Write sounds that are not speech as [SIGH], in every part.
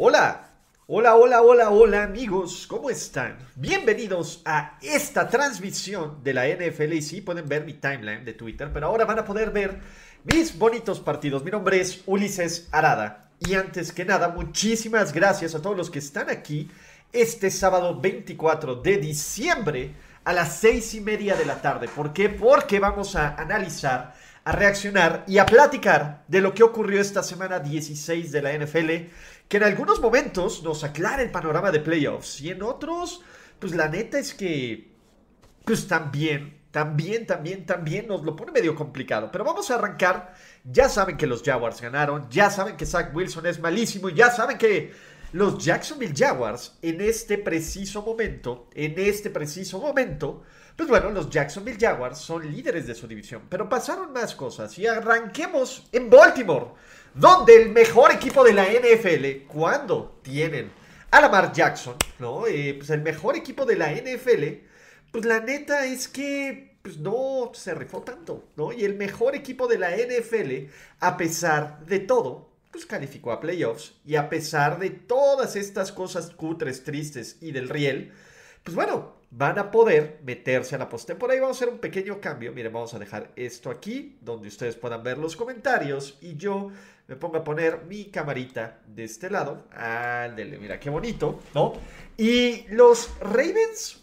Hola, hola, hola, hola, hola amigos, ¿cómo están? Bienvenidos a esta transmisión de la NFL y sí pueden ver mi timeline de Twitter, pero ahora van a poder ver mis bonitos partidos. Mi nombre es Ulises Arada y antes que nada, muchísimas gracias a todos los que están aquí este sábado 24 de diciembre a las seis y media de la tarde. ¿Por qué? Porque vamos a analizar, a reaccionar y a platicar de lo que ocurrió esta semana 16 de la NFL, que en algunos momentos nos aclara el panorama de playoffs y en otros, pues la neta es que, pues también, también, también, también nos lo pone medio complicado. Pero vamos a arrancar ya saben que los Jaguars ganaron, ya saben que Zach Wilson es malísimo, ya saben que los Jacksonville Jaguars en este preciso momento, en este preciso momento, pues bueno, los Jacksonville Jaguars son líderes de su división, pero pasaron más cosas y arranquemos en Baltimore, donde el mejor equipo de la NFL, cuando tienen a Lamar Jackson, ¿no? Eh, pues el mejor equipo de la NFL, pues la neta es que pues no se rifó tanto, ¿no? Y el mejor equipo de la NFL, a pesar de todo, pues calificó a playoffs. Y a pesar de todas estas cosas cutres, tristes y del riel, pues bueno, van a poder meterse a la postemporada. Y vamos a hacer un pequeño cambio. Miren, vamos a dejar esto aquí, donde ustedes puedan ver los comentarios. Y yo me pongo a poner mi camarita de este lado. Ándele, mira qué bonito, ¿no? Y los Ravens,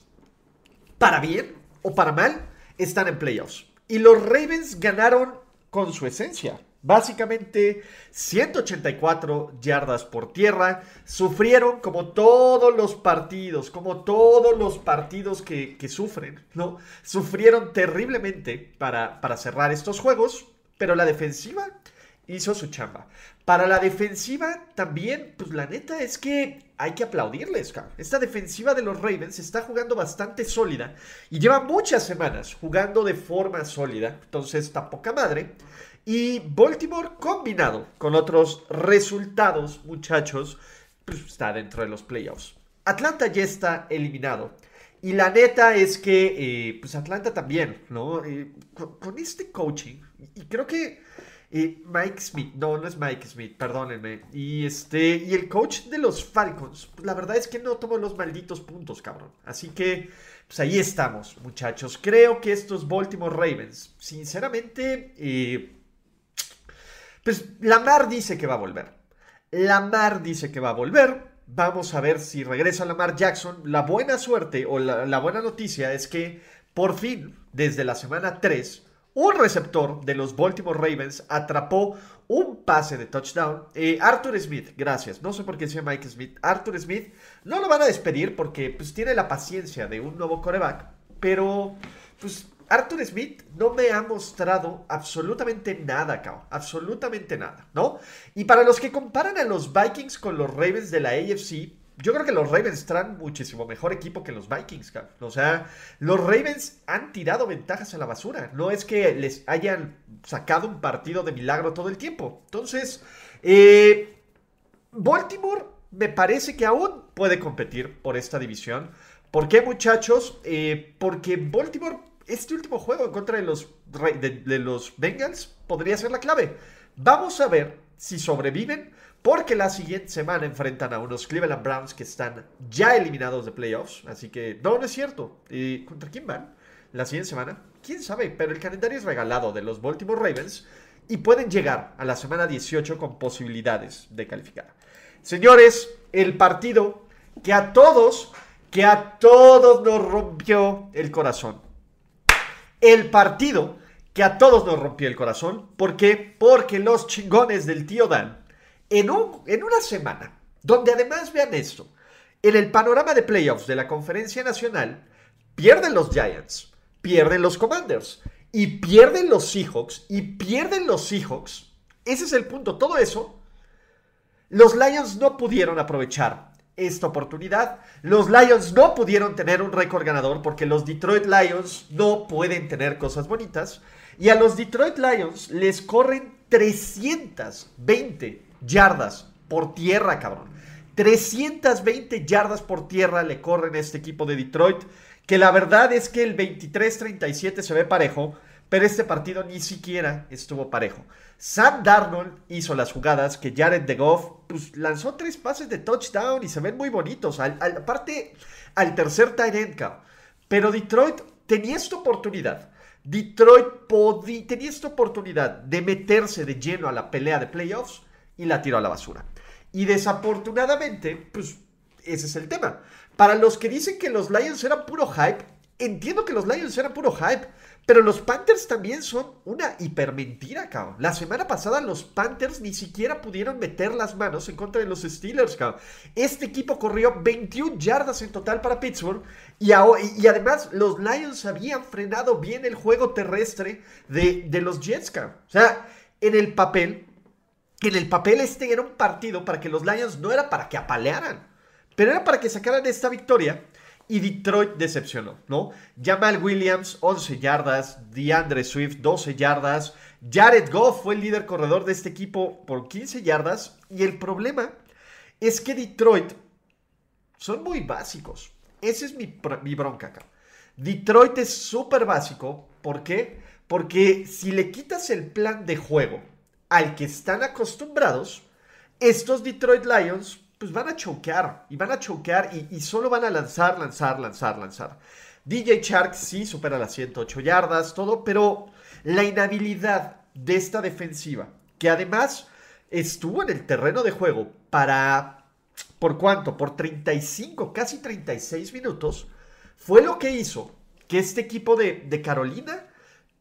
para bien o para mal, están en playoffs. Y los Ravens ganaron con su esencia. Básicamente 184 yardas por tierra. Sufrieron como todos los partidos, como todos los partidos que, sufren, ¿no? Sufrieron terriblemente para, cerrar estos juegos, pero la defensiva hizo su chamba. Para la defensiva también, pues la neta es que hay que aplaudirles, Esta defensiva de los Ravens está jugando bastante sólida y lleva muchas semanas jugando de forma sólida. Entonces está poca madre. Y Baltimore combinado con otros resultados, muchachos, pues está dentro de los playoffs. Atlanta ya está eliminado. Y la neta es que, eh, pues Atlanta también, ¿no? Eh, con este coaching, y creo que y Mike Smith, no, no es Mike Smith, perdónenme. Y este, y el coach de los Falcons, pues la verdad es que no tomó los malditos puntos, cabrón. Así que, pues ahí estamos, muchachos. Creo que estos Baltimore Ravens, sinceramente, eh, pues Lamar dice que va a volver. Lamar dice que va a volver. Vamos a ver si regresa Lamar Jackson. La buena suerte o la, buena noticia es que por fin, desde la semana 3, un receptor de los Baltimore Ravens atrapó un pase de touchdown. Eh, Arthur Smith, gracias. No sé por qué se llama Mike Smith. Arthur Smith no lo van a despedir porque pues, tiene la paciencia de un nuevo coreback. Pero, pues, Arthur Smith no me ha mostrado absolutamente nada, cabrón. Absolutamente nada, ¿no? Y para los que comparan a los Vikings con los Ravens de la AFC, yo creo que los Ravens traen muchísimo mejor equipo que los Vikings, O sea, los Ravens han tirado ventajas a la basura. No es que les hayan sacado un partido de milagro todo el tiempo. Entonces, eh, Baltimore me parece que aún puede competir por esta división. ¿Por qué, muchachos? Eh, porque Baltimore, este último juego en contra de los, de los Bengals, podría ser la clave. Vamos a ver si sobreviven porque la siguiente semana enfrentan a unos Cleveland Browns que están ya eliminados de playoffs. Así que no, no es cierto. ¿Y contra quién van? La siguiente semana. ¿Quién sabe? Pero el calendario es regalado de los Baltimore Ravens y pueden llegar a la semana 18 con posibilidades de calificar. Señores, el partido que a todos, que a todos nos rompió el corazón. El partido que a todos nos rompió el corazón. ¿Por qué? Porque los chingones del tío Dan en, en una semana, donde además vean esto, en el panorama de playoffs de la conferencia nacional, pierden los Giants, pierden los Commanders y pierden los Seahawks y pierden los Seahawks. Ese es el punto. Todo eso Los Lions no pudieron aprovechar esta oportunidad. Los Lions no pudieron tener un récord ganador porque los Detroit Lions no pueden tener cosas bonitas. Y a los Detroit Lions les corren 320 yardas por tierra, cabrón. 320 yardas por tierra le corren a este equipo de Detroit. Que la verdad es que el 23-37 se ve parejo, pero este partido ni siquiera estuvo parejo. Sam Darnold hizo las jugadas que Jared de Goff pues, lanzó tres pases de touchdown y se ven muy bonitos. aparte, al tercer tight end, Pero Detroit tenía esta oportunidad. Detroit tenía esta oportunidad de meterse de lleno a la pelea de playoffs y la tiró a la basura. Y desafortunadamente, pues ese es el tema. Para los que dicen que los Lions eran puro hype, entiendo que los Lions eran puro hype, pero los Panthers también son una hipermentira, cabrón. La semana pasada los Panthers ni siquiera pudieron meter las manos en contra de los Steelers, cabrón. Este equipo corrió 21 yardas en total para Pittsburgh y, además los Lions habían frenado bien el juego terrestre de, de los Jets, cabrón. O sea, en el papel, en el papel este era un partido para que los Lions no era para que apalearan, pero era para que sacaran esta victoria y Detroit decepcionó, ¿no? Jamal Williams, 11 yardas, DeAndre Swift, 12 yardas, Jared Goff fue el líder corredor de este equipo por 15 yardas y el problema es que Detroit son muy básicos. Esa es mi, mi bronca acá. Detroit es súper básico, ¿por qué? Porque si le quitas el plan de juego al que están acostumbrados, estos Detroit Lions pues van a choquear y van a choquear y, solo van a lanzar, lanzar, lanzar, lanzar. DJ Shark sí supera las 108 yardas, todo, pero la inhabilidad de esta defensiva, que además estuvo en el terreno de juego para, ¿por cuánto? Por 35, casi 36 minutos, fue lo que hizo que este equipo de, de Carolina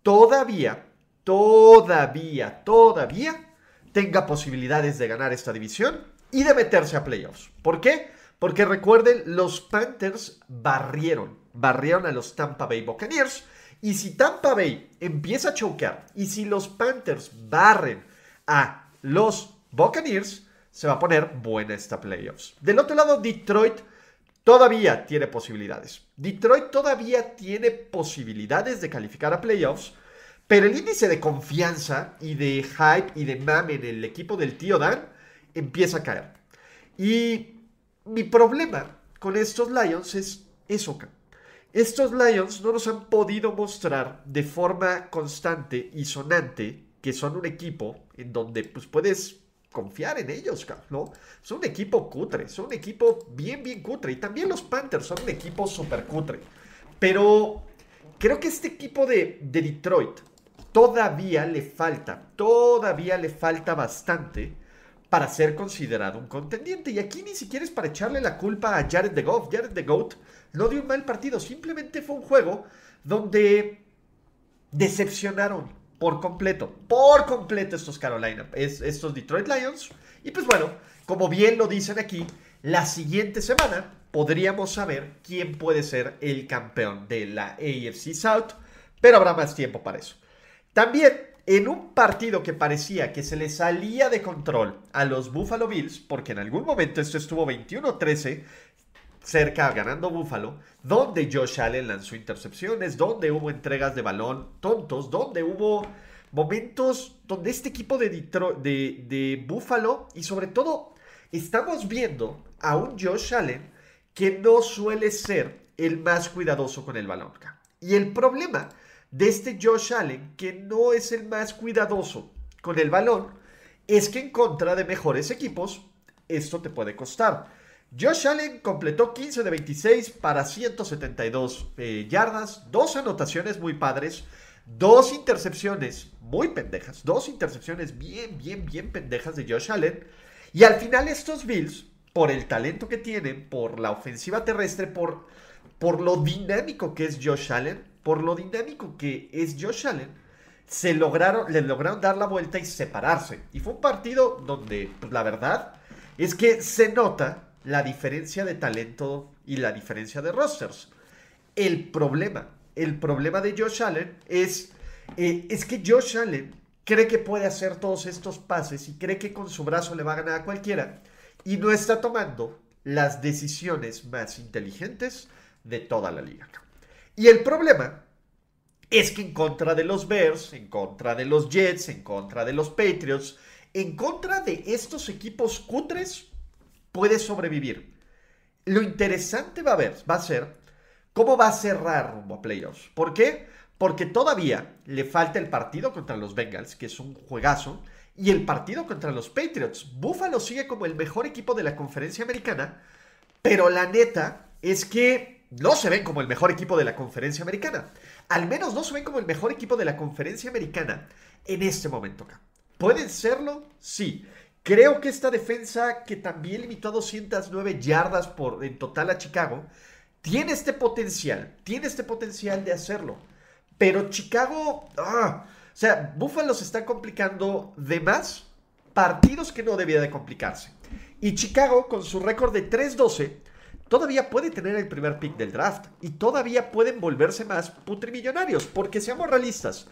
todavía, todavía, todavía tenga posibilidades de ganar esta división y de meterse a playoffs. ¿Por qué? Porque recuerden, los Panthers barrieron, barrieron a los Tampa Bay Buccaneers. Y si Tampa Bay empieza a choquear y si los Panthers barren a los Buccaneers, se va a poner buena esta playoffs. Del otro lado, Detroit todavía tiene posibilidades. Detroit todavía tiene posibilidades de calificar a playoffs, pero el índice de confianza y de hype y de mame en el equipo del tío Dan empieza a caer. Y mi problema con estos Lions es eso. Estos Lions no nos han podido mostrar de forma constante y sonante que son un equipo en donde pues puedes confiar en ellos, ¿no? Son un equipo cutre, son un equipo bien, bien cutre. Y también los Panthers son un equipo súper cutre. Pero creo que este equipo de, de Detroit todavía le falta, todavía le falta bastante para ser considerado un contendiente. Y aquí ni siquiera es para echarle la culpa a Jared de Goff. Jared de Goat no dio un mal partido, simplemente fue un juego donde decepcionaron por completo, por completo estos Carolina, estos Detroit Lions. Y pues bueno, como bien lo dicen aquí, la siguiente semana podríamos saber quién puede ser el campeón de la AFC South, pero habrá más tiempo para eso. También en un partido que parecía que se le salía de control a los Buffalo Bills, porque en algún momento esto estuvo 21-13, cerca ganando Buffalo, donde Josh Allen lanzó intercepciones, donde hubo entregas de balón tontos, donde hubo momentos donde este equipo de, de, de Buffalo y sobre todo estamos viendo a un Josh Allen que no suele ser el más cuidadoso con el balón. Y el problema de este Josh Allen, que no es el más cuidadoso con el balón, es que en contra de mejores equipos, esto te puede costar. Josh Allen completó 15 de 26 para 172 eh, yardas, dos anotaciones muy padres, dos intercepciones muy pendejas, dos intercepciones bien, bien, bien pendejas de Josh Allen. Y al final estos Bills, por el talento que tienen, por la ofensiva terrestre, por, por lo dinámico que es Josh Allen, por lo dinámico que es Josh Allen, se lograron, le lograron dar la vuelta y separarse. Y fue un partido donde, pues, la verdad, es que se nota la diferencia de talento y la diferencia de rosters. El problema, el problema de Josh Allen es, eh, es que Josh Allen cree que puede hacer todos estos pases y cree que con su brazo le va a ganar a cualquiera y no está tomando las decisiones más inteligentes de toda la liga. Y el problema es que en contra de los Bears, en contra de los Jets, en contra de los Patriots, en contra de estos equipos cutres, puede sobrevivir. Lo interesante va a, ver, va a ser cómo va a cerrar rumbo a playoffs. ¿Por qué? Porque todavía le falta el partido contra los Bengals, que es un juegazo, y el partido contra los Patriots. Buffalo sigue como el mejor equipo de la conferencia americana, pero la neta es que no se ven como el mejor equipo de la conferencia americana. Al menos no se ven como el mejor equipo de la conferencia americana en este momento acá. ¿Pueden serlo? Sí. Creo que esta defensa, que también limitó a 209 yardas por, en total a Chicago, tiene este potencial, tiene este potencial de hacerlo. Pero Chicago, ah, o sea, Buffalo se está complicando de más partidos que no debía de complicarse. Y Chicago, con su récord de 3-12, todavía puede tener el primer pick del draft. Y todavía pueden volverse más putrimillonarios. Porque seamos realistas.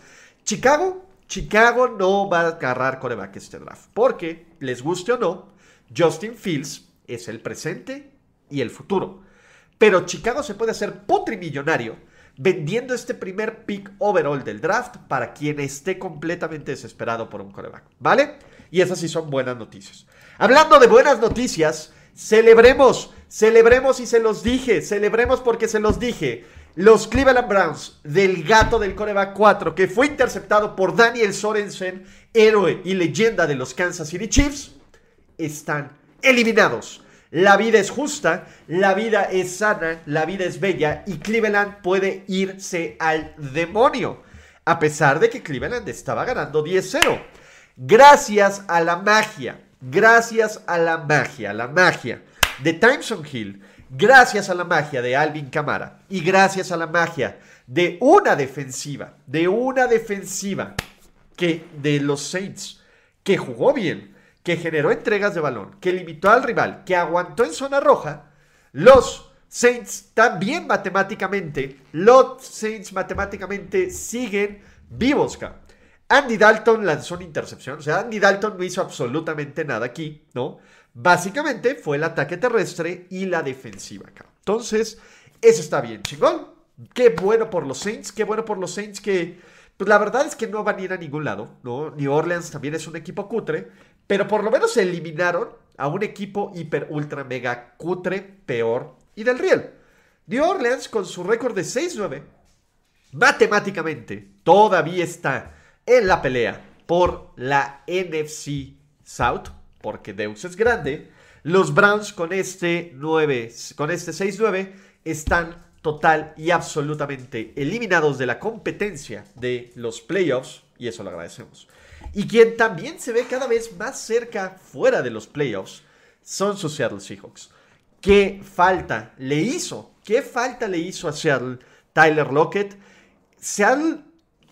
Chicago, Chicago no va a agarrar coreback este draft. Porque, les guste o no, Justin Fields es el presente y el futuro. Pero Chicago se puede hacer putrimillonario vendiendo este primer pick overall del draft para quien esté completamente desesperado por un coreback. ¿Vale? Y esas sí son buenas noticias. Hablando de buenas noticias, celebremos, celebremos y se los dije, celebremos porque se los dije. Los Cleveland Browns del gato del coreback 4 que fue interceptado por Daniel Sorensen, héroe y leyenda de los Kansas City Chiefs, están eliminados. La vida es justa, la vida es sana, la vida es bella y Cleveland puede irse al demonio. A pesar de que Cleveland estaba ganando 10-0. Gracias a la magia, gracias a la magia, la magia de Timeson Hill, gracias a la magia de Alvin Camara y gracias a la magia de una defensiva, de una defensiva que de los Saints, que jugó bien, que generó entregas de balón, que limitó al rival, que aguantó en zona roja, los Saints también matemáticamente, los Saints matemáticamente siguen vivos. Andy Dalton lanzó una intercepción, o sea, Andy Dalton no hizo absolutamente nada aquí, ¿no? Básicamente fue el ataque terrestre y la defensiva. Entonces, eso está bien, chingón. Qué bueno por los Saints, qué bueno por los Saints que, pues la verdad es que no van a ir a ningún lado, ¿no? New Orleans también es un equipo cutre, pero por lo menos se eliminaron a un equipo hiper, ultra, mega cutre, peor y del Real. New Orleans, con su récord de 6-9, matemáticamente todavía está en la pelea por la NFC South, porque Deus es grande. Los Browns con este 9, con este 6-9 están total y absolutamente eliminados de la competencia de los playoffs y eso lo agradecemos. Y quien también se ve cada vez más cerca fuera de los playoffs son sus Seattle Seahawks. ¿Qué falta le hizo? ¿Qué falta le hizo a Seattle Tyler Lockett? Seattle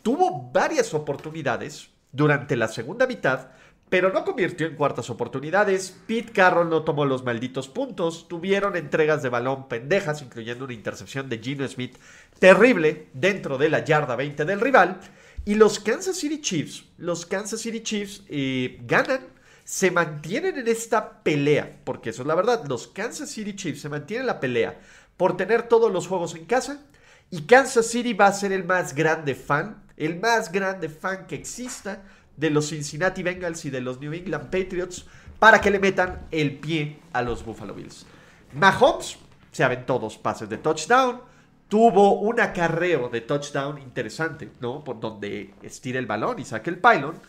tuvo varias oportunidades durante la segunda mitad, pero no convirtió en cuartas oportunidades. Pete Carroll no tomó los malditos puntos. Tuvieron entregas de balón pendejas, incluyendo una intercepción de Gino Smith terrible dentro de la yarda 20 del rival. Y los Kansas City Chiefs, los Kansas City Chiefs eh, ganan, se mantienen en esta pelea, porque eso es la verdad, los Kansas City Chiefs se mantienen en la pelea por tener todos los juegos en casa. Y Kansas City va a ser el más grande fan, el más grande fan que exista de los Cincinnati Bengals y de los New England Patriots para que le metan el pie a los Buffalo Bills. Mahomes se aventó dos pases de touchdown, tuvo un acarreo de touchdown interesante, ¿no? Por donde estira el balón y saque el pylon.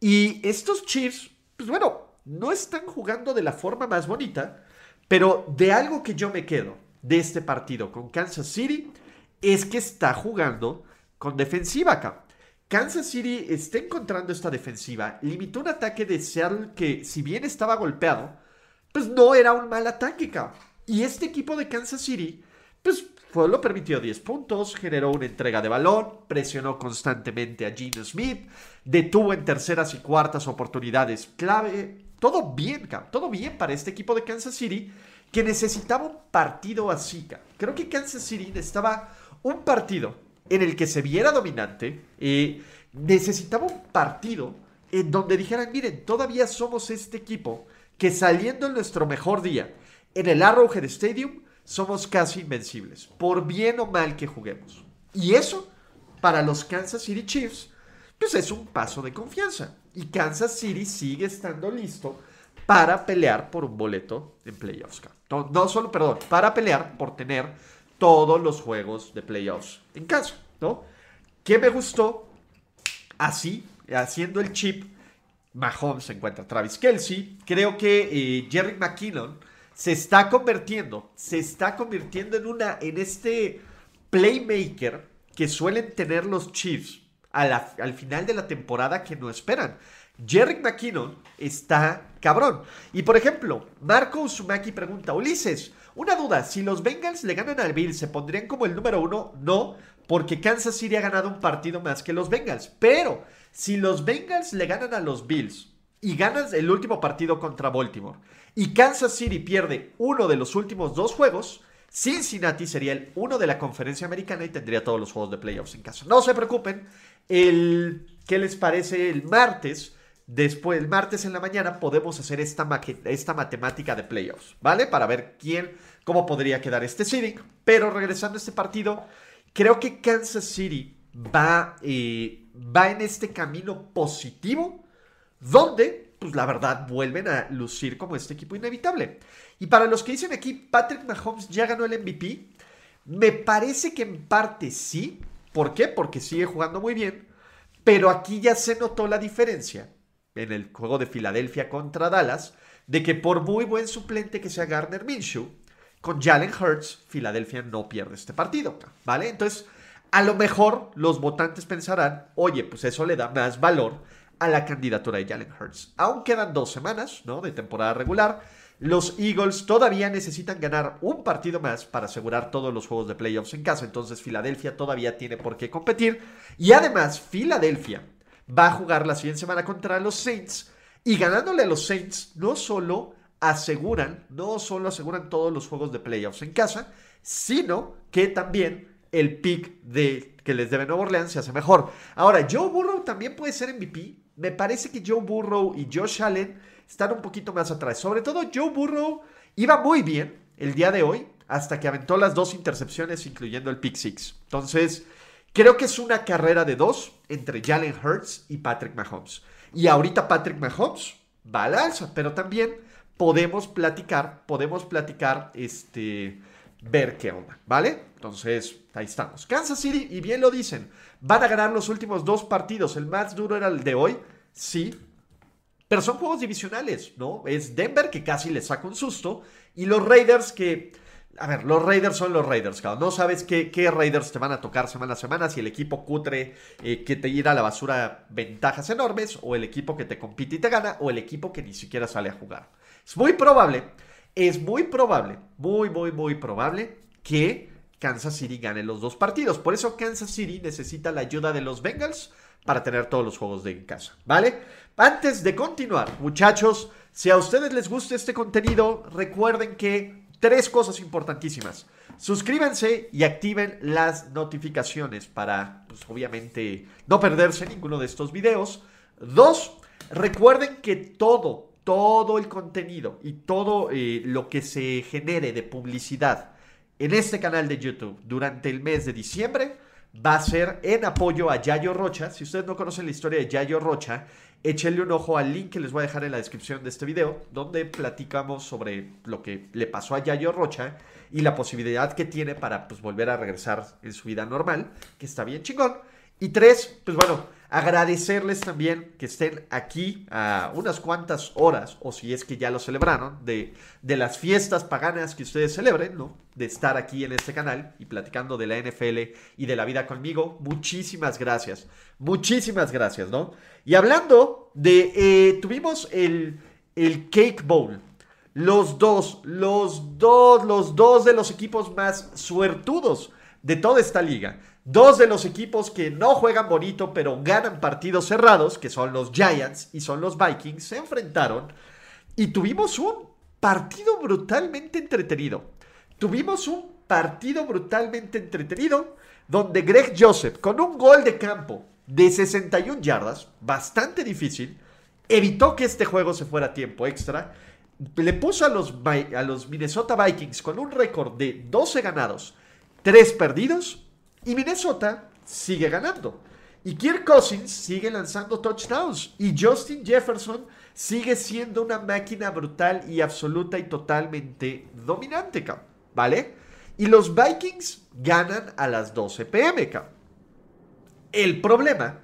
Y estos Chiefs, pues bueno, no están jugando de la forma más bonita, pero de algo que yo me quedo de este partido con Kansas City es que está jugando con defensiva acá. Kansas City está encontrando esta defensiva, limitó un ataque de Seattle que si bien estaba golpeado, pues no era un mal ataque, cabrón. Y este equipo de Kansas City, pues lo permitió 10 puntos, generó una entrega de balón, presionó constantemente a Gene Smith, detuvo en terceras y cuartas oportunidades clave. Todo bien, todo bien para este equipo de Kansas City que necesitaba un partido así. Creo que Kansas City necesitaba un partido en el que se viera dominante. y necesitaba un partido en donde dijeran, miren, todavía somos este equipo que saliendo en nuestro mejor día en el Arrowhead Stadium somos casi invencibles, por bien o mal que juguemos. Y eso, para los Kansas City Chiefs, pues es un paso de confianza. Y Kansas City sigue estando listo para pelear por un boleto en playoffs. No solo, perdón, para pelear por tener todos los juegos de playoffs en casa, ¿no? ¿Qué me gustó? Así, haciendo el chip, Mahomes se encuentra Travis Kelsey. Creo que eh, Jerry McKinnon se está convirtiendo, se está convirtiendo en una, en este playmaker que suelen tener los Chiefs al final de la temporada que no esperan. Jerry McKinnon está cabrón. Y por ejemplo, Marco Uzumaki pregunta, Ulises, una duda, si los Bengals le ganan al Bills, ¿se pondrían como el número uno? No, porque Kansas City ha ganado un partido más que los Bengals. Pero si los Bengals le ganan a los Bills y ganan el último partido contra Baltimore y Kansas City pierde uno de los últimos dos juegos, Cincinnati sería el uno de la conferencia americana y tendría todos los juegos de playoffs en casa. No se preocupen, el, ¿qué les parece el martes? Después, el martes en la mañana, podemos hacer esta, esta matemática de playoffs, ¿vale? Para ver quién, cómo podría quedar este seeding. Pero regresando a este partido, creo que Kansas City va, eh, va en este camino positivo, donde, pues la verdad, vuelven a lucir como este equipo inevitable. Y para los que dicen aquí, Patrick Mahomes ya ganó el MVP, me parece que en parte sí. ¿Por qué? Porque sigue jugando muy bien. Pero aquí ya se notó la diferencia en el juego de Filadelfia contra Dallas, de que por muy buen suplente que sea Garner Minshew, con Jalen Hurts, Filadelfia no pierde este partido, ¿vale? Entonces, a lo mejor los votantes pensarán, oye, pues eso le da más valor a la candidatura de Jalen Hurts. Aún quedan dos semanas, ¿no? De temporada regular. Los Eagles todavía necesitan ganar un partido más para asegurar todos los juegos de playoffs en casa. Entonces, Filadelfia todavía tiene por qué competir. Y además, Filadelfia va a jugar la siguiente semana contra los Saints. Y ganándole a los Saints, no solo aseguran, no solo aseguran todos los juegos de playoffs en casa, sino que también el pick de que les debe Nuevo Orleans se hace mejor. Ahora, Joe Burrow también puede ser MVP. Me parece que Joe Burrow y Josh Allen están un poquito más atrás. Sobre todo Joe Burrow iba muy bien el día de hoy hasta que aventó las dos intercepciones, incluyendo el pick six. Entonces, Creo que es una carrera de dos entre Jalen Hurts y Patrick Mahomes. Y ahorita Patrick Mahomes va al alza, pero también podemos platicar, podemos platicar, este, ver qué onda, ¿vale? Entonces, ahí estamos. Kansas City, y bien lo dicen, van a ganar los últimos dos partidos. El más duro era el de hoy, sí. Pero son juegos divisionales, ¿no? Es Denver que casi le saca un susto y los Raiders que a ver, los Raiders son los Raiders. No sabes qué, Raiders te van a tocar semana a semana. Si el equipo cutre eh, que te irá a la basura ventajas enormes, o el equipo que te compite y te gana, o el equipo que ni siquiera sale a jugar. Es muy probable, es muy probable, muy, muy, muy probable que Kansas City gane los dos partidos. Por eso Kansas City necesita la ayuda de los Bengals para tener todos los juegos de casa, ¿vale? Antes de continuar, muchachos, si a ustedes les gusta este contenido, recuerden que tres cosas importantísimas. Suscríbanse y activen las notificaciones para, pues obviamente, no perderse ninguno de estos videos. Dos, recuerden que todo, todo el contenido y todo eh, lo que se genere de publicidad en este canal de YouTube durante el mes de diciembre va a ser en apoyo a Yayo Rocha. Si ustedes no conocen la historia de Yayo Rocha, échenle un ojo al link que les voy a dejar en la descripción de este video, donde platicamos sobre lo que le pasó a Yayo Rocha y la posibilidad que tiene para pues, volver a regresar en su vida normal, que está bien chingón. Y tres, pues bueno, agradecerles también que estén aquí a unas cuantas horas, o si es que ya lo celebraron, de, de las fiestas paganas que ustedes celebren, ¿no? De estar aquí en este canal y platicando de la NFL y de la vida conmigo. Muchísimas gracias. Muchísimas gracias, ¿no? Y hablando de, eh, tuvimos el, el Cake Bowl. Los dos, los dos, los dos de los equipos más suertudos de toda esta liga. Dos de los equipos que no juegan bonito, pero ganan partidos cerrados, que son los Giants y son los Vikings, se enfrentaron y tuvimos un partido brutalmente entretenido. Tuvimos un partido brutalmente entretenido donde Greg Joseph, con un gol de campo de 61 yardas, bastante difícil, evitó que este juego se fuera a tiempo extra, le puso a los, a los Minnesota Vikings con un récord de 12 ganados, 3 perdidos, y Minnesota sigue ganando. Y Kirk Cousins sigue lanzando touchdowns. Y Justin Jefferson sigue siendo una máquina brutal y absoluta y totalmente dominante, ¿vale? Y los Vikings ganan a las 12 pm, El problema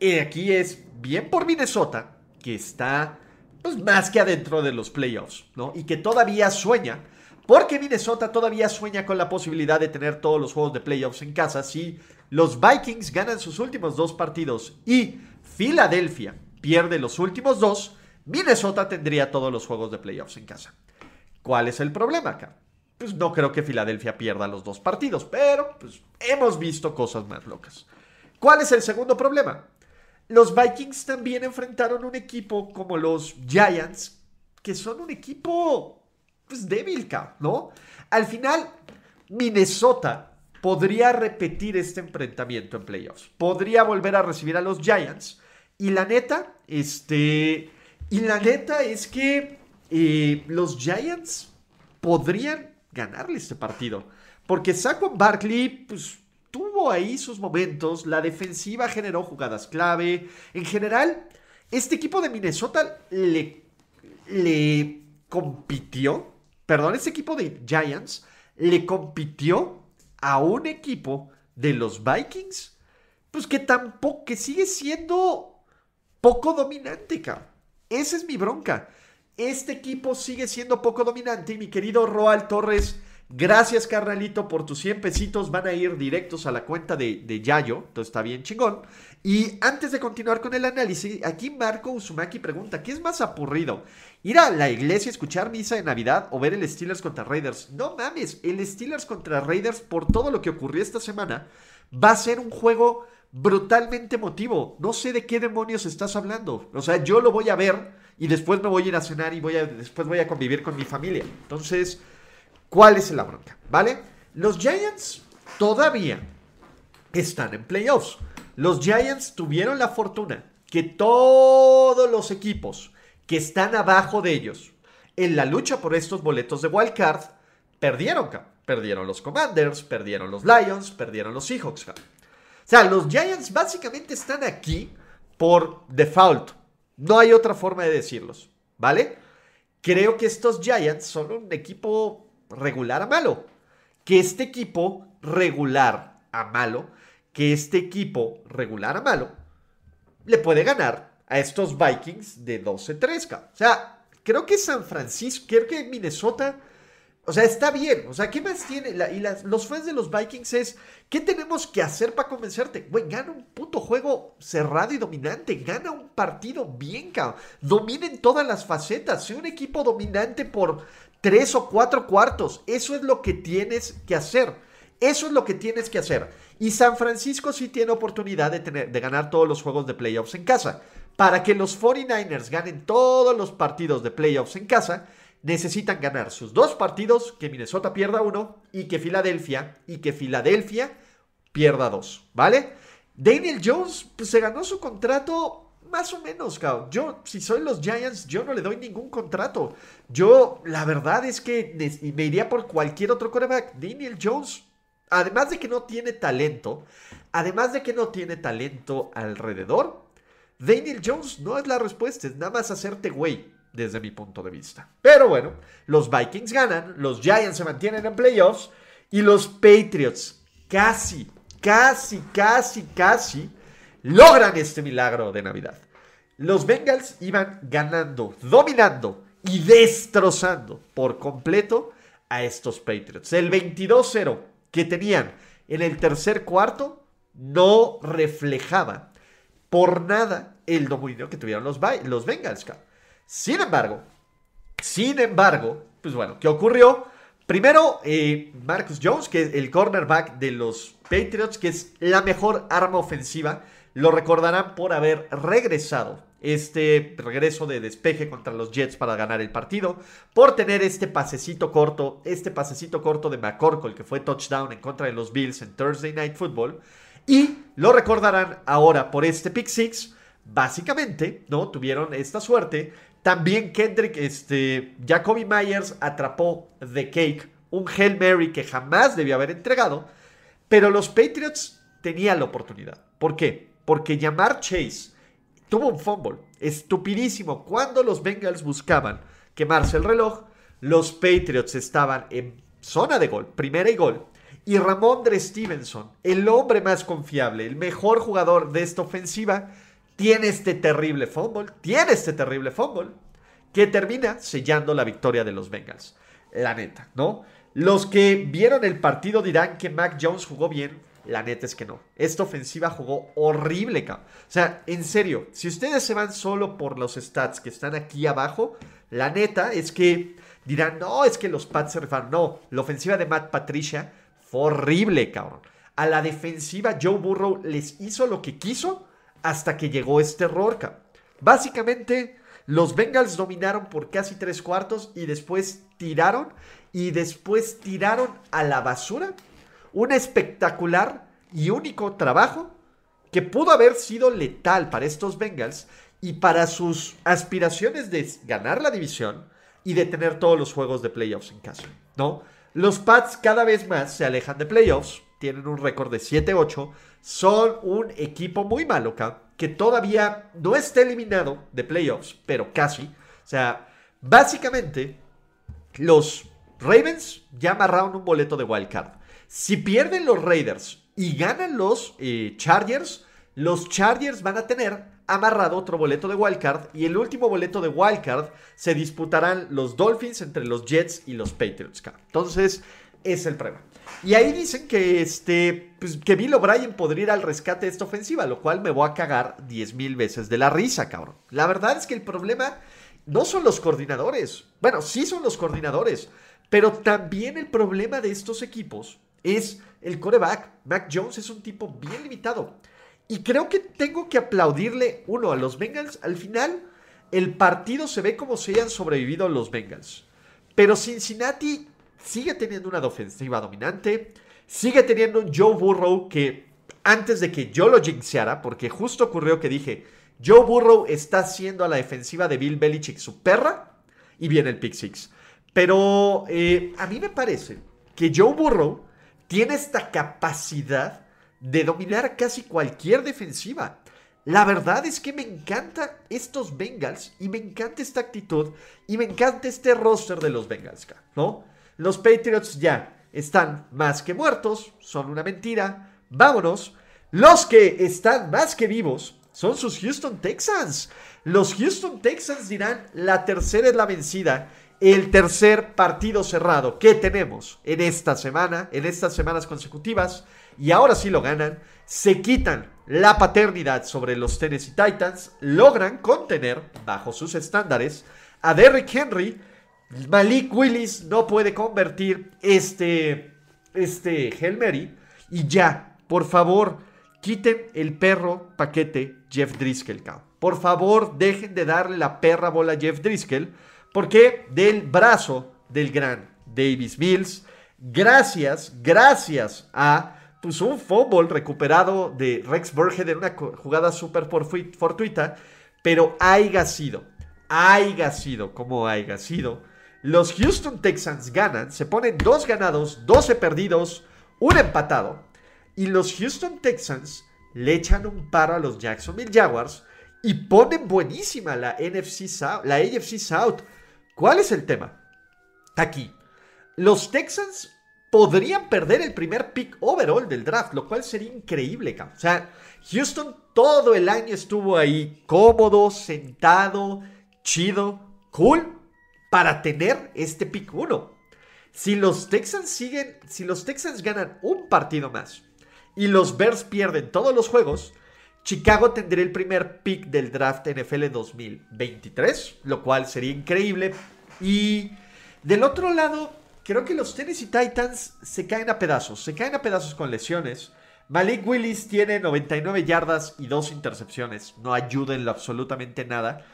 eh, aquí es bien por Minnesota, que está pues más que adentro de los playoffs, ¿no? Y que todavía sueña, porque Minnesota todavía sueña con la posibilidad de tener todos los juegos de playoffs en casa si los Vikings ganan sus últimos dos partidos y Filadelfia pierde los últimos dos, Minnesota tendría todos los juegos de playoffs en casa. ¿Cuál es el problema acá? Pues no creo que Filadelfia pierda los dos partidos, pero pues, hemos visto cosas más locas. ¿Cuál es el segundo problema? Los Vikings también enfrentaron un equipo como los Giants, que son un equipo pues débil, ¿no? Al final, Minnesota podría repetir este enfrentamiento en playoffs. Podría volver a recibir a los Giants. Y la neta, este. Y la neta es que eh, los Giants podrían ganarle este partido. Porque Saquon Barkley, pues tuvo ahí sus momentos. La defensiva generó jugadas clave. En general, este equipo de Minnesota le, le compitió. Perdón, este equipo de Giants le compitió a un equipo de los Vikings, pues que tampoco, que sigue siendo poco dominante, cabrón. Esa es mi bronca. Este equipo sigue siendo poco dominante y mi querido Roal Torres Gracias, carnalito, por tus 100 pesitos. Van a ir directos a la cuenta de, de Yayo. Entonces está bien chingón. Y antes de continuar con el análisis, aquí Marco Uzumaki pregunta: ¿Qué es más aburrido? ¿Ir a la iglesia, escuchar misa de Navidad o ver el Steelers contra Raiders? No mames, el Steelers contra Raiders, por todo lo que ocurrió esta semana, va a ser un juego brutalmente emotivo. No sé de qué demonios estás hablando. O sea, yo lo voy a ver y después me voy a ir a cenar y voy a, después voy a convivir con mi familia. Entonces. ¿Cuál es la bronca? ¿Vale? Los Giants todavía están en playoffs. Los Giants tuvieron la fortuna que todos los equipos que están abajo de ellos en la lucha por estos boletos de wild card perdieron. Perdieron los Commanders, perdieron los Lions, perdieron los Seahawks. O sea, los Giants básicamente están aquí por default. No hay otra forma de decirlos, ¿vale? Creo que estos Giants son un equipo regular a malo. Que este equipo regular a malo, que este equipo regular a malo, le puede ganar a estos Vikings de 12-3. O sea, creo que San Francisco, creo que Minnesota, o sea, está bien. O sea, ¿qué más tiene? y los fans de los Vikings es, ¿qué tenemos que hacer para convencerte? Güey, gana un puto juego cerrado y dominante. Gana un partido bien, cabrón. Dominen todas las facetas. Sea un equipo dominante por tres o cuatro cuartos. Eso es lo que tienes que hacer. Eso es lo que tienes que hacer. Y San Francisco sí tiene oportunidad de, tener, de ganar todos los juegos de playoffs en casa. Para que los 49ers ganen todos los partidos de playoffs en casa, necesitan ganar sus dos partidos, que Minnesota pierda uno y que Filadelfia, y que Filadelfia pierda dos, ¿vale? Daniel Jones pues, se ganó su contrato más o menos, cabrón. Yo, si soy los Giants, yo no le doy ningún contrato. Yo, la verdad es que me iría por cualquier otro quarterback. Daniel Jones, además de que no tiene talento, además de que no tiene talento alrededor, Daniel Jones no es la respuesta, es nada más hacerte güey, desde mi punto de vista. Pero bueno, los Vikings ganan, los Giants se mantienen en playoffs y los Patriots casi, casi, casi, casi logran este milagro de Navidad. Los Bengals iban ganando, dominando y destrozando por completo a estos Patriots. El 22-0 que tenían en el tercer cuarto no reflejaba por nada el dominio que tuvieron los, Bengals. Sin embargo, sin embargo, pues bueno, ¿qué ocurrió? Primero, eh, Marcus Jones, que es el cornerback de los Patriots, que es la mejor arma ofensiva lo recordarán por haber regresado este regreso de despeje contra los Jets para ganar el partido, por tener este pasecito corto, este pasecito corto de McCorkle que fue touchdown en contra de los Bills en Thursday Night Football. Y lo recordarán ahora por este pick six. Básicamente, ¿no? Tuvieron esta suerte. También Kendrick, este, Jacoby Myers atrapó The Cake, un Hail Mary que jamás debió haber entregado. Pero los Patriots tenían la oportunidad. ¿Por qué? Porque llamar Chase tuvo un fumble estupidísimo. Cuando los Bengals buscaban quemarse el reloj, los Patriots estaban en zona de gol, primera y gol. Y Ramondre Stevenson, el hombre más confiable, el mejor jugador de esta ofensiva, tiene este terrible fumble, tiene este terrible fumble, que termina sellando la victoria de los Bengals. La neta, ¿no? Los que vieron el partido dirán que Mac Jones jugó bien. La neta es que no. Esta ofensiva jugó horrible, cabrón. O sea, en serio, si ustedes se van solo por los stats que están aquí abajo, la neta es que dirán, no, es que los Pats se refaron. No, la ofensiva de Matt Patricia fue horrible, cabrón. A la defensiva, Joe Burrow les hizo lo que quiso hasta que llegó este error, cabrón. Básicamente, los Bengals dominaron por casi tres cuartos y después tiraron y después tiraron a la basura un espectacular y único trabajo que pudo haber sido letal para estos Bengals y para sus aspiraciones de ganar la división y de tener todos los juegos de playoffs en casa, ¿no? Los Pats cada vez más se alejan de playoffs, tienen un récord de 7-8, son un equipo muy malo, que todavía no está eliminado de playoffs, pero casi. O sea, básicamente los Ravens ya amarraron un boleto de wild card. Si pierden los Raiders y ganan los eh, Chargers, los Chargers van a tener amarrado otro boleto de wildcard y el último boleto de wildcard se disputarán los Dolphins entre los Jets y los Patriots. Entonces, es el problema. Y ahí dicen que, este, pues, que Bill O'Brien podría ir al rescate de esta ofensiva, lo cual me voy a cagar 10 mil veces de la risa, cabrón. La verdad es que el problema no son los coordinadores. Bueno, sí son los coordinadores, pero también el problema de estos equipos es el coreback. Mac Jones es un tipo bien limitado. Y creo que tengo que aplaudirle, uno, a los Bengals. Al final, el partido se ve como si hayan sobrevivido los Bengals. Pero Cincinnati sigue teniendo una defensiva dominante. Sigue teniendo un Joe Burrow que antes de que yo lo jinxeara, porque justo ocurrió que dije, Joe Burrow está haciendo a la defensiva de Bill Belichick su perra y viene el pick six. Pero eh, a mí me parece que Joe Burrow tiene esta capacidad de dominar casi cualquier defensiva. La verdad es que me encantan estos Bengals y me encanta esta actitud y me encanta este roster de los Bengals, ¿no? Los Patriots ya están más que muertos, son una mentira. Vámonos. Los que están más que vivos son sus Houston Texans. Los Houston Texans dirán, la tercera es la vencida el tercer partido cerrado que tenemos en esta semana, en estas semanas consecutivas, y ahora sí lo ganan, se quitan la paternidad sobre los Tennessee Titans, logran contener bajo sus estándares a Derrick Henry, Malik Willis no puede convertir este, este Hail y ya, por favor, quiten el perro paquete Jeff Driscoll. Por favor, dejen de darle la perra bola a Jeff Driscoll porque del brazo del gran Davis Mills, gracias, gracias a pues, un fútbol recuperado de Rex Burhead en una jugada súper fortuita, pero haya sido, haya sido como haya sido, los Houston Texans ganan, se ponen dos ganados, 12 perdidos, un empatado, y los Houston Texans le echan un paro a los Jacksonville Jaguars y ponen buenísima la NFC South, la AFC South. ¿Cuál es el tema? Aquí, los Texans podrían perder el primer pick overall del draft, lo cual sería increíble. O sea, Houston todo el año estuvo ahí cómodo, sentado, chido, cool, para tener este pick 1. Si los Texans siguen, si los Texans ganan un partido más y los Bears pierden todos los juegos, Chicago tendría el primer pick del draft NFL 2023, lo cual sería increíble. Y del otro lado, creo que los Tennessee Titans se caen a pedazos, se caen a pedazos con lesiones. Malik Willis tiene 99 yardas y dos intercepciones, no ayuda en absolutamente nada.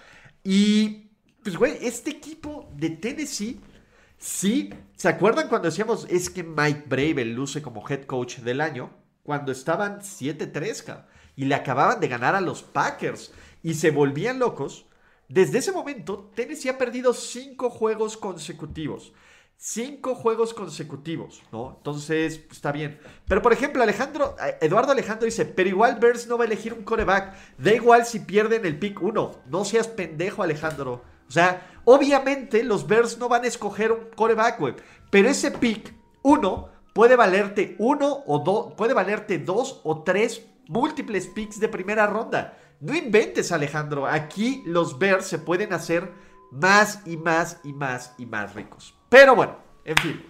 Y, pues, güey, este equipo de Tennessee, sí, ¿se acuerdan cuando decíamos es que Mike Bravel luce como head coach del año? cuando estaban 7-3, y le acababan de ganar a los Packers y se volvían locos. Desde ese momento, Tennessee ha perdido 5 juegos consecutivos. Cinco juegos consecutivos, ¿no? Entonces, está bien. Pero, por ejemplo, Alejandro, eh, Eduardo Alejandro dice, pero igual Bears no va a elegir un coreback. Da igual si pierden el pick 1. No seas pendejo, Alejandro. O sea, obviamente los Bears no van a escoger un coreback, güey. Pero ese pick 1 puede valerte uno o dos, puede valerte dos o tres múltiples picks de primera ronda. No inventes, Alejandro. Aquí los Bears se pueden hacer más y más y más y más ricos. Pero bueno, en fin,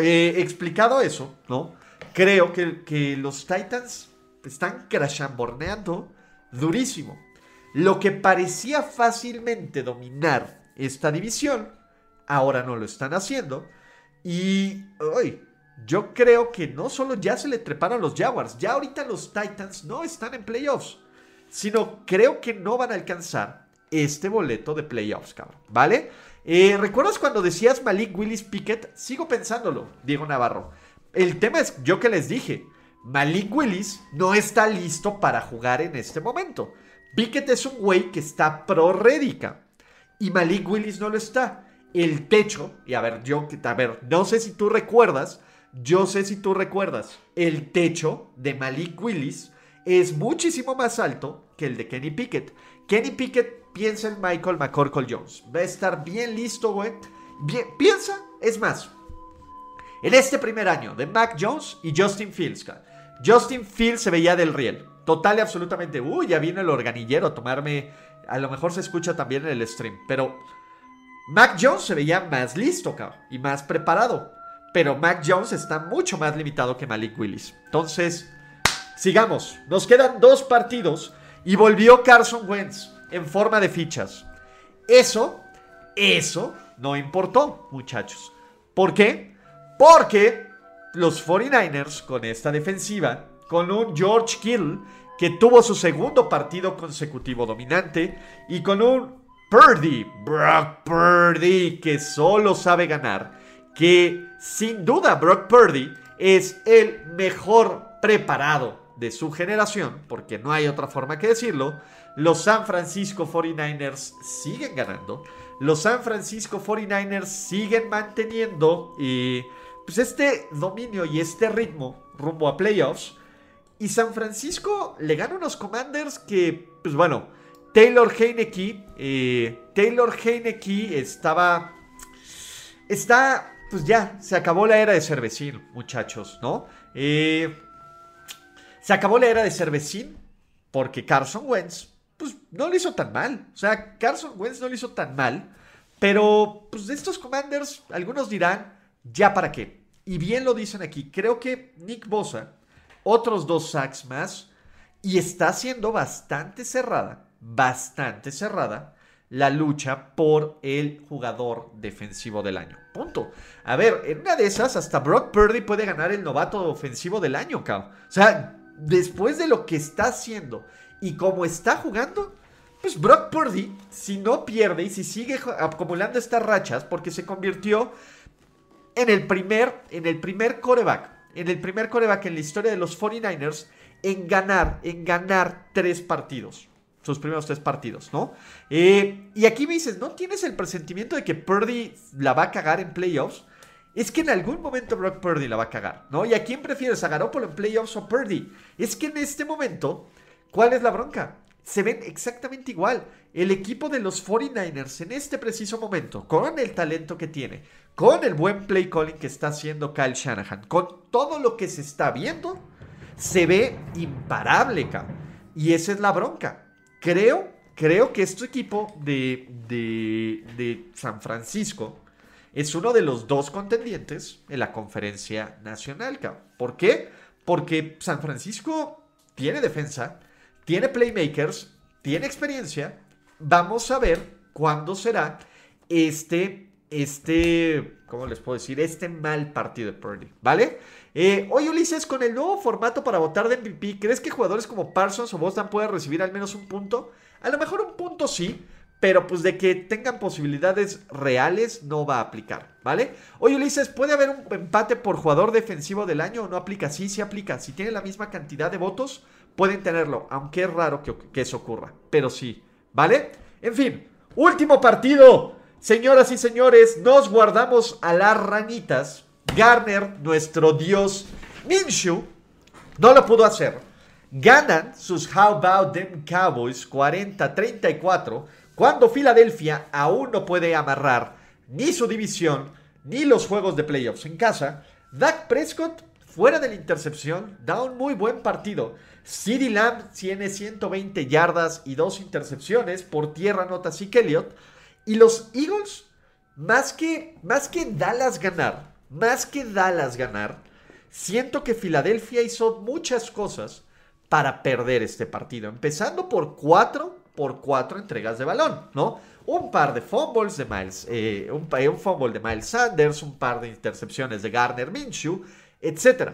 eh, explicado eso, ¿no? Creo que, que los Titans están crashamborneando durísimo. Lo que parecía fácilmente dominar esta división, ahora no lo están haciendo. Y hoy, yo creo que no solo ya se le treparon los Jaguars, ya ahorita los Titans no están en playoffs, sino creo que no van a alcanzar este boleto de playoffs, cabrón, ¿vale? Eh, ¿Recuerdas cuando decías Malik Willis Pickett? Sigo pensándolo, Diego Navarro. El tema es, yo que les dije, Malik Willis no está listo para jugar en este momento. Pickett es un güey que está pro rédica y Malik Willis no lo está. El techo, y a ver, yo, a ver, no sé si tú recuerdas, yo sé si tú recuerdas, el techo de Malik Willis es muchísimo más alto que el de Kenny Pickett. Kenny Pickett piensa en Michael McCorkle Jones. Va a estar bien listo, güey. Piensa, es más. En este primer año de Mac Jones y Justin Fields, Justin Fields se veía del riel. Total y absolutamente. Uy, ya vino el organillero a tomarme. A lo mejor se escucha también en el stream. Pero Mac Jones se veía más listo, cabrón. Y más preparado. Pero Mac Jones está mucho más limitado que Malik Willis. Entonces, sigamos. Nos quedan dos partidos. Y volvió Carson Wentz en forma de fichas. Eso, eso no importó, muchachos. ¿Por qué? Porque los 49ers con esta defensiva, con un George Kittle que tuvo su segundo partido consecutivo dominante y con un Purdy, Brock Purdy, que solo sabe ganar, que sin duda Brock Purdy es el mejor preparado de su generación, porque no hay otra forma que decirlo, los San Francisco 49ers siguen ganando. Los San Francisco 49ers siguen manteniendo pues este dominio y este ritmo rumbo a playoffs. Y San Francisco le gana unos Commanders que, pues bueno, Taylor Heineke, eh, Taylor Heineke estaba, está, pues ya, se acabó la era de Cervecín, muchachos, ¿no? Eh, se acabó la era de Cervecín porque Carson Wentz pues no lo hizo tan mal. O sea, Carson Wentz no lo hizo tan mal. Pero, pues de estos Commanders, algunos dirán, ¿ya para qué? Y bien lo dicen aquí. Creo que Nick Bosa, otros dos sacks más, y está siendo bastante cerrada, bastante cerrada, la lucha por el jugador defensivo del año. Punto. A ver, en una de esas, hasta Brock Purdy puede ganar el novato ofensivo del año, cabrón. O sea, después de lo que está haciendo y como está jugando, pues Brock Purdy, si no pierde y si sigue acumulando estas rachas, porque se convirtió en el primer, en el primer coreback, en el primer coreback en la historia de los 49ers en ganar, en ganar tres partidos. Sus primeros tres partidos, ¿no? Eh, y aquí me dices, ¿no tienes el presentimiento de que Purdy la va a cagar en playoffs? Es que en algún momento Brock Purdy la va a cagar, ¿no? ¿Y a quién prefieres, a Garoppolo en playoffs o Purdy? Es que en este momento ¿Cuál es la bronca? Se ven exactamente igual. El equipo de los 49ers en este preciso momento, con el talento que tiene, con el buen play calling que está haciendo Kyle Shanahan, con todo lo que se está viendo, se ve imparable, cabrón. Y esa es la bronca. Creo, creo que este equipo de, de, de San Francisco es uno de los dos contendientes en la conferencia nacional. ¿Por qué? Porque San Francisco tiene defensa, tiene playmakers, tiene experiencia. Vamos a ver cuándo será este, este, ¿cómo les puedo decir? Este mal partido de Purdy, ¿vale? Eh, oye Ulises, con el nuevo formato para votar de MVP, ¿crees que jugadores como Parsons o Boston puedan recibir al menos un punto? A lo mejor un punto sí, pero pues de que tengan posibilidades reales no va a aplicar, ¿vale? Oye Ulises, ¿puede haber un empate por jugador defensivo del año o no aplica? Sí, sí aplica. Si tiene la misma cantidad de votos, pueden tenerlo, aunque es raro que eso ocurra, pero sí, ¿vale? En fin, último partido. Señoras y señores, nos guardamos a las ranitas. Garner, nuestro dios Minshew, no lo pudo hacer. Ganan sus How About Them Cowboys 40-34 cuando Filadelfia aún no puede amarrar ni su división ni los juegos de playoffs en casa. Dak Prescott fuera de la intercepción da un muy buen partido. CeeDee Lamb tiene 120 yardas y dos intercepciones por tierra nota y Elliott. Y los Eagles, más que, más que Dallas ganar, más que Dallas ganar, siento que Filadelfia hizo muchas cosas para perder este partido. Empezando por cuatro, por cuatro entregas de balón, ¿no? Un par de fumbles de Miles, eh, un, fumble de Miles Sanders, un par de intercepciones de Garner Minshew, etc.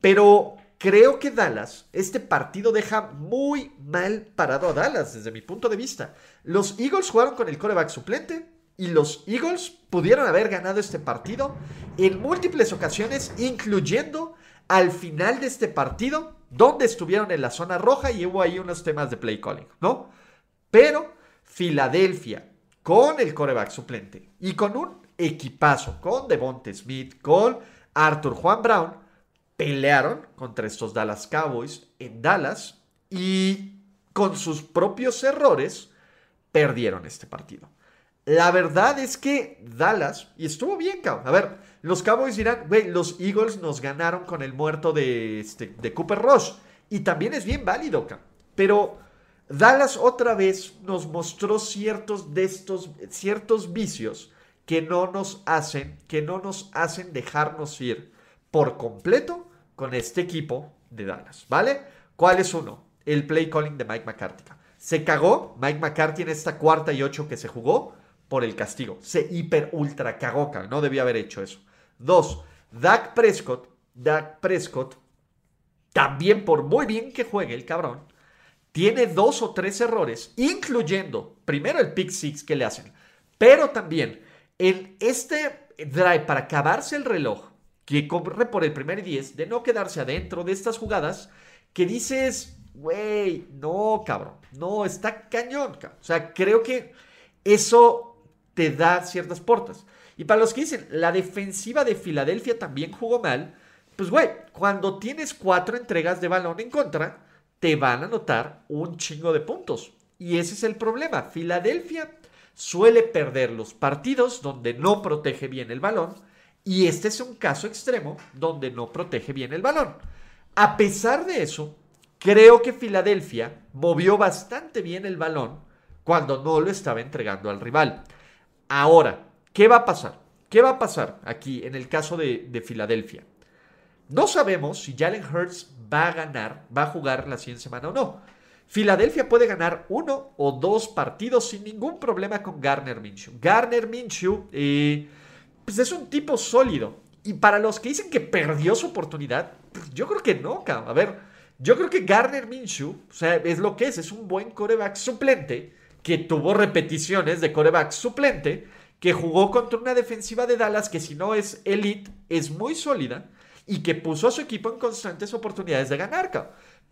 Pero creo que Dallas, este partido deja muy mal parado a Dallas desde mi punto de vista. Los Eagles jugaron con el coreback suplente y los Eagles pudieron haber ganado este partido en múltiples ocasiones, incluyendo al final de este partido, donde estuvieron en la zona roja y hubo ahí unos temas de play calling, ¿no? Pero Filadelfia, con el coreback suplente y con un equipazo, con Devonte Smith, con Arthur Juan Brown, pelearon contra estos Dallas Cowboys en Dallas y con sus propios errores perdieron este partido. La verdad es que Dallas, y estuvo bien, cabrón. A ver, los Cowboys dirán, güey, los Eagles nos ganaron con el muerto de, este, Cooper Rush. Y también es bien válido, cabrón. Pero Dallas otra vez nos mostró ciertos de estos, ciertos vicios que no nos hacen, que no nos hacen dejarnos ir por completo con este equipo de Dallas, ¿vale? ¿Cuál es uno? El play calling de Mike McCarthy. Se cagó Mike McCarthy en esta cuarta y ocho que se jugó por el castigo. Se hiper ultra cagó, no debía haber hecho eso. Dos, Dak Prescott, Dak Prescott, también por muy bien que juegue el cabrón, tiene dos o tres errores, incluyendo primero el pick six que le hacen, pero también en este drive para acabarse el reloj, que corre por el primer 10, de no quedarse adentro de estas jugadas, que dices, güey, no, cabrón, no, está cañón. O sea, creo que eso te da ciertas portas. Y para los que dicen, la defensiva de Filadelfia también jugó mal, pues güey, cuando tienes cuatro entregas de balón en contra, te van a anotar un chingo de puntos. Y ese es el problema. Filadelfia suele perder los partidos donde no protege bien el balón. Y este es un caso extremo donde no protege bien el balón. A pesar de eso, creo que Filadelfia movió bastante bien el balón cuando no lo estaba entregando al rival. Ahora, ¿qué va a pasar? ¿Qué va a pasar aquí en el caso de, Filadelfia? No sabemos si Jalen Hurts va a ganar, va a jugar la siguiente semana o no. Filadelfia puede ganar uno o dos partidos sin ningún problema con Garner Minshew. Garner Minshew eh, pues es un tipo sólido. Y para los que dicen que perdió su oportunidad, pues yo creo que no, cabrón. A ver, yo creo que Garner Minshew, o sea, es lo que es, es un buen coreback suplente que tuvo repeticiones de coreback suplente, que jugó contra una defensiva de Dallas que si no es elite, es muy sólida y que puso a su equipo en constantes oportunidades de ganar.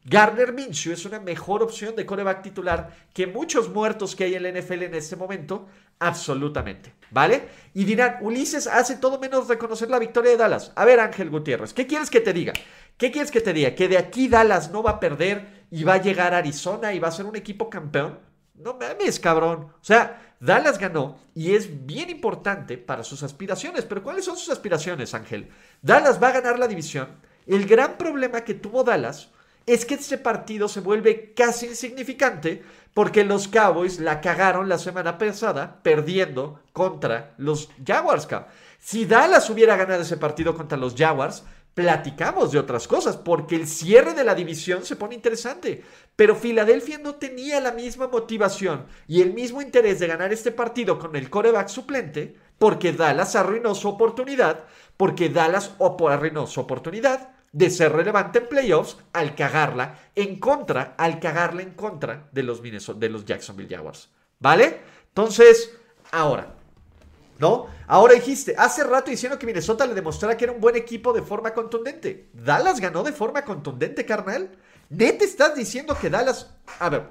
Garner Minshew es una mejor opción de coreback titular que muchos muertos que hay en la NFL en este momento, absolutamente, ¿vale? Y dirán, Ulises hace todo menos reconocer la victoria de Dallas. A ver, Ángel Gutiérrez, ¿qué quieres que te diga? ¿Qué quieres que te diga? ¿Que de aquí Dallas no va a perder y va a llegar a Arizona y va a ser un equipo campeón? No mames, cabrón. O sea, Dallas ganó y es bien importante para sus aspiraciones. Pero ¿cuáles son sus aspiraciones, Ángel? Dallas va a ganar la división. El gran problema que tuvo Dallas es que este partido se vuelve casi insignificante porque los Cowboys la cagaron la semana pasada perdiendo contra los Jaguars. Si Dallas hubiera ganado ese partido contra los Jaguars, platicamos de otras cosas, porque el cierre de la división se pone interesante. Pero Filadelfia no tenía la misma motivación y el mismo interés de ganar este partido con el coreback suplente, porque Dallas arruinó su oportunidad, porque Dallas arruinó su oportunidad de ser relevante en playoffs al cagarla en contra, al cagarla en contra de los, de los Jacksonville Jaguars. ¿Vale? Entonces, ahora, ¿no? Ahora dijiste, hace rato diciendo que Minnesota le demostrara que era un buen equipo de forma contundente. ¿Dallas ganó de forma contundente, carnal? ¿Neta estás diciendo que Dallas... A ver,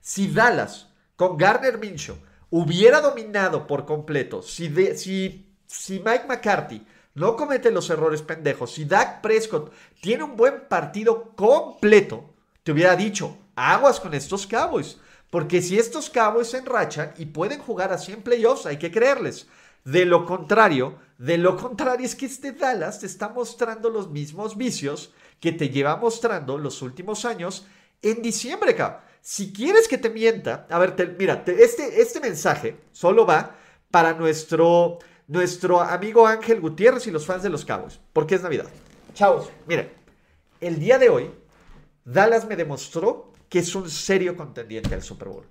si Dallas con Garner Minshew hubiera dominado por completo, si, si, si Mike McCarthy no comete los errores pendejos, si Dak Prescott tiene un buen partido completo, te hubiera dicho, aguas con estos Cowboys. Porque si estos Cowboys se enrachan y pueden jugar así en playoffs, hay que creerles. De lo contrario, de lo [LAUGHS] contrario es que este Dallas te está mostrando los mismos vicios que te lleva mostrando los últimos años en diciembre, cabrón. Si quieres que te mienta, a ver, mira, este, este mensaje solo va para nuestro, nuestro amigo Ángel Gutiérrez y los fans de los Cowboys, porque es Navidad. Chavos, miren, el día de hoy, Dallas me demostró que es un serio contendiente al Super Bowl.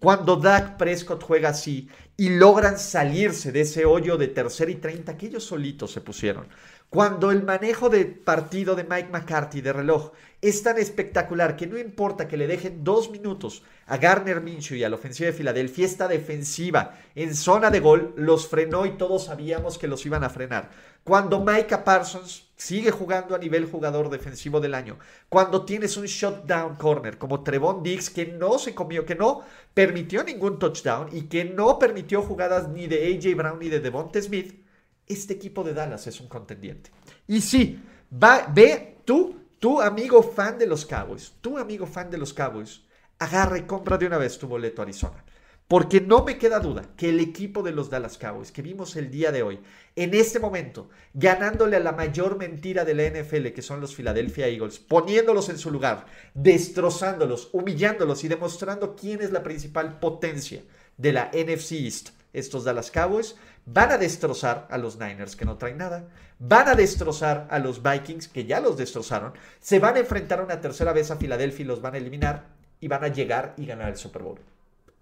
Cuando Dak Prescott juega así y logran salirse de ese hoyo de tercera y treinta que ellos solitos se pusieron. Cuando el manejo de partido de Mike McCarthy de reloj es tan espectacular que no importa que le dejen dos minutos a Garner Minshew y a la ofensiva de Filadelfia, esta defensiva en zona de gol los frenó y todos sabíamos que los iban a frenar. Cuando Micah Parsons sigue jugando a nivel jugador defensivo del año, cuando tienes un shutdown corner como Trevon Diggs que no se comió, que no permitió ningún touchdown y que no permitió jugadas ni de AJ Brown ni de Devonta Smith, este equipo de Dallas es un contendiente. Y sí, va, ve tú, tu amigo fan de los Cowboys, tu amigo fan de los Cowboys, agarra y compra de una vez tu boleto a Arizona. Porque no me queda duda que el equipo de los Dallas Cowboys que vimos el día de hoy, en este momento, ganándole a la mayor mentira de la NFL, que son los Philadelphia Eagles, poniéndolos en su lugar, destrozándolos, humillándolos y demostrando quién es la principal potencia de la NFC East, estos Dallas Cowboys, van a destrozar a los Niners que no traen nada, van a destrozar a los Vikings que ya los destrozaron, se van a enfrentar una tercera vez a Filadelfia y los van a eliminar y van a llegar y ganar el Super Bowl.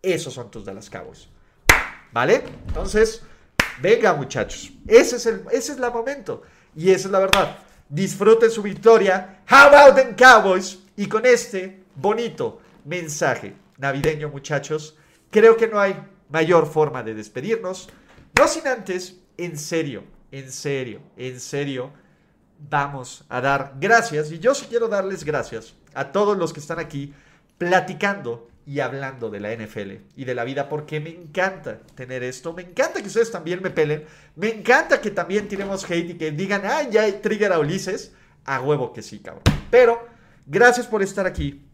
Esos son tus Dallas Cowboys. ¿Vale? Entonces, venga muchachos, ese es el, ese es el momento y esa es la verdad. Disfruten su victoria. How about them Cowboys? Y con este bonito mensaje navideño, muchachos, creo que no hay mayor forma de despedirnos. No sin antes, en serio, en serio, en serio, vamos a dar gracias. Y yo sí quiero darles gracias a todos los que están aquí platicando y hablando de la NFL y de la vida porque me encanta tener esto, me encanta que ustedes también me pelen, me encanta que también tiremos hate y que digan, ah, ya trigger a Ulises, a huevo que sí, cabrón. Pero gracias por estar aquí,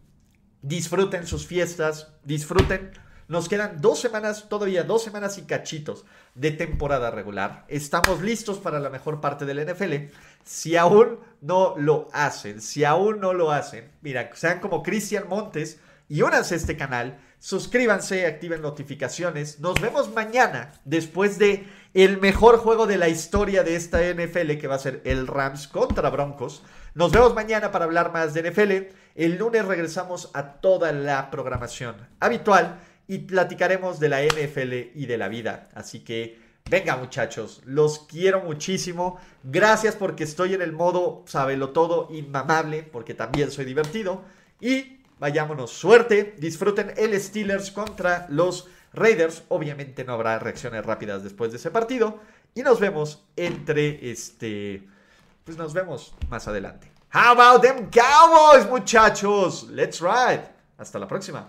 disfruten sus fiestas, disfruten nos quedan dos semanas, todavía dos semanas y cachitos de temporada regular. Estamos listos para la mejor parte del NFL. Si aún no lo hacen, si aún no lo hacen, mira, sean como Cristian Montes y únanse a este canal, suscríbanse, activen notificaciones. Nos vemos mañana después de el mejor juego de la historia de esta NFL que va a ser el Rams contra Broncos. Nos vemos mañana para hablar más de NFL. El lunes regresamos a toda la programación habitual y platicaremos de la NFL y de la vida. Así que venga muchachos, los quiero muchísimo. Gracias porque estoy en el modo sabelo todo inmamable, porque también soy divertido. Y vayámonos, suerte, disfruten el Steelers contra los Raiders. Obviamente no habrá reacciones rápidas después de ese partido. Y nos vemos entre este... Pues nos vemos más adelante. How about them Cowboys, muchachos? Let's ride. Hasta la próxima.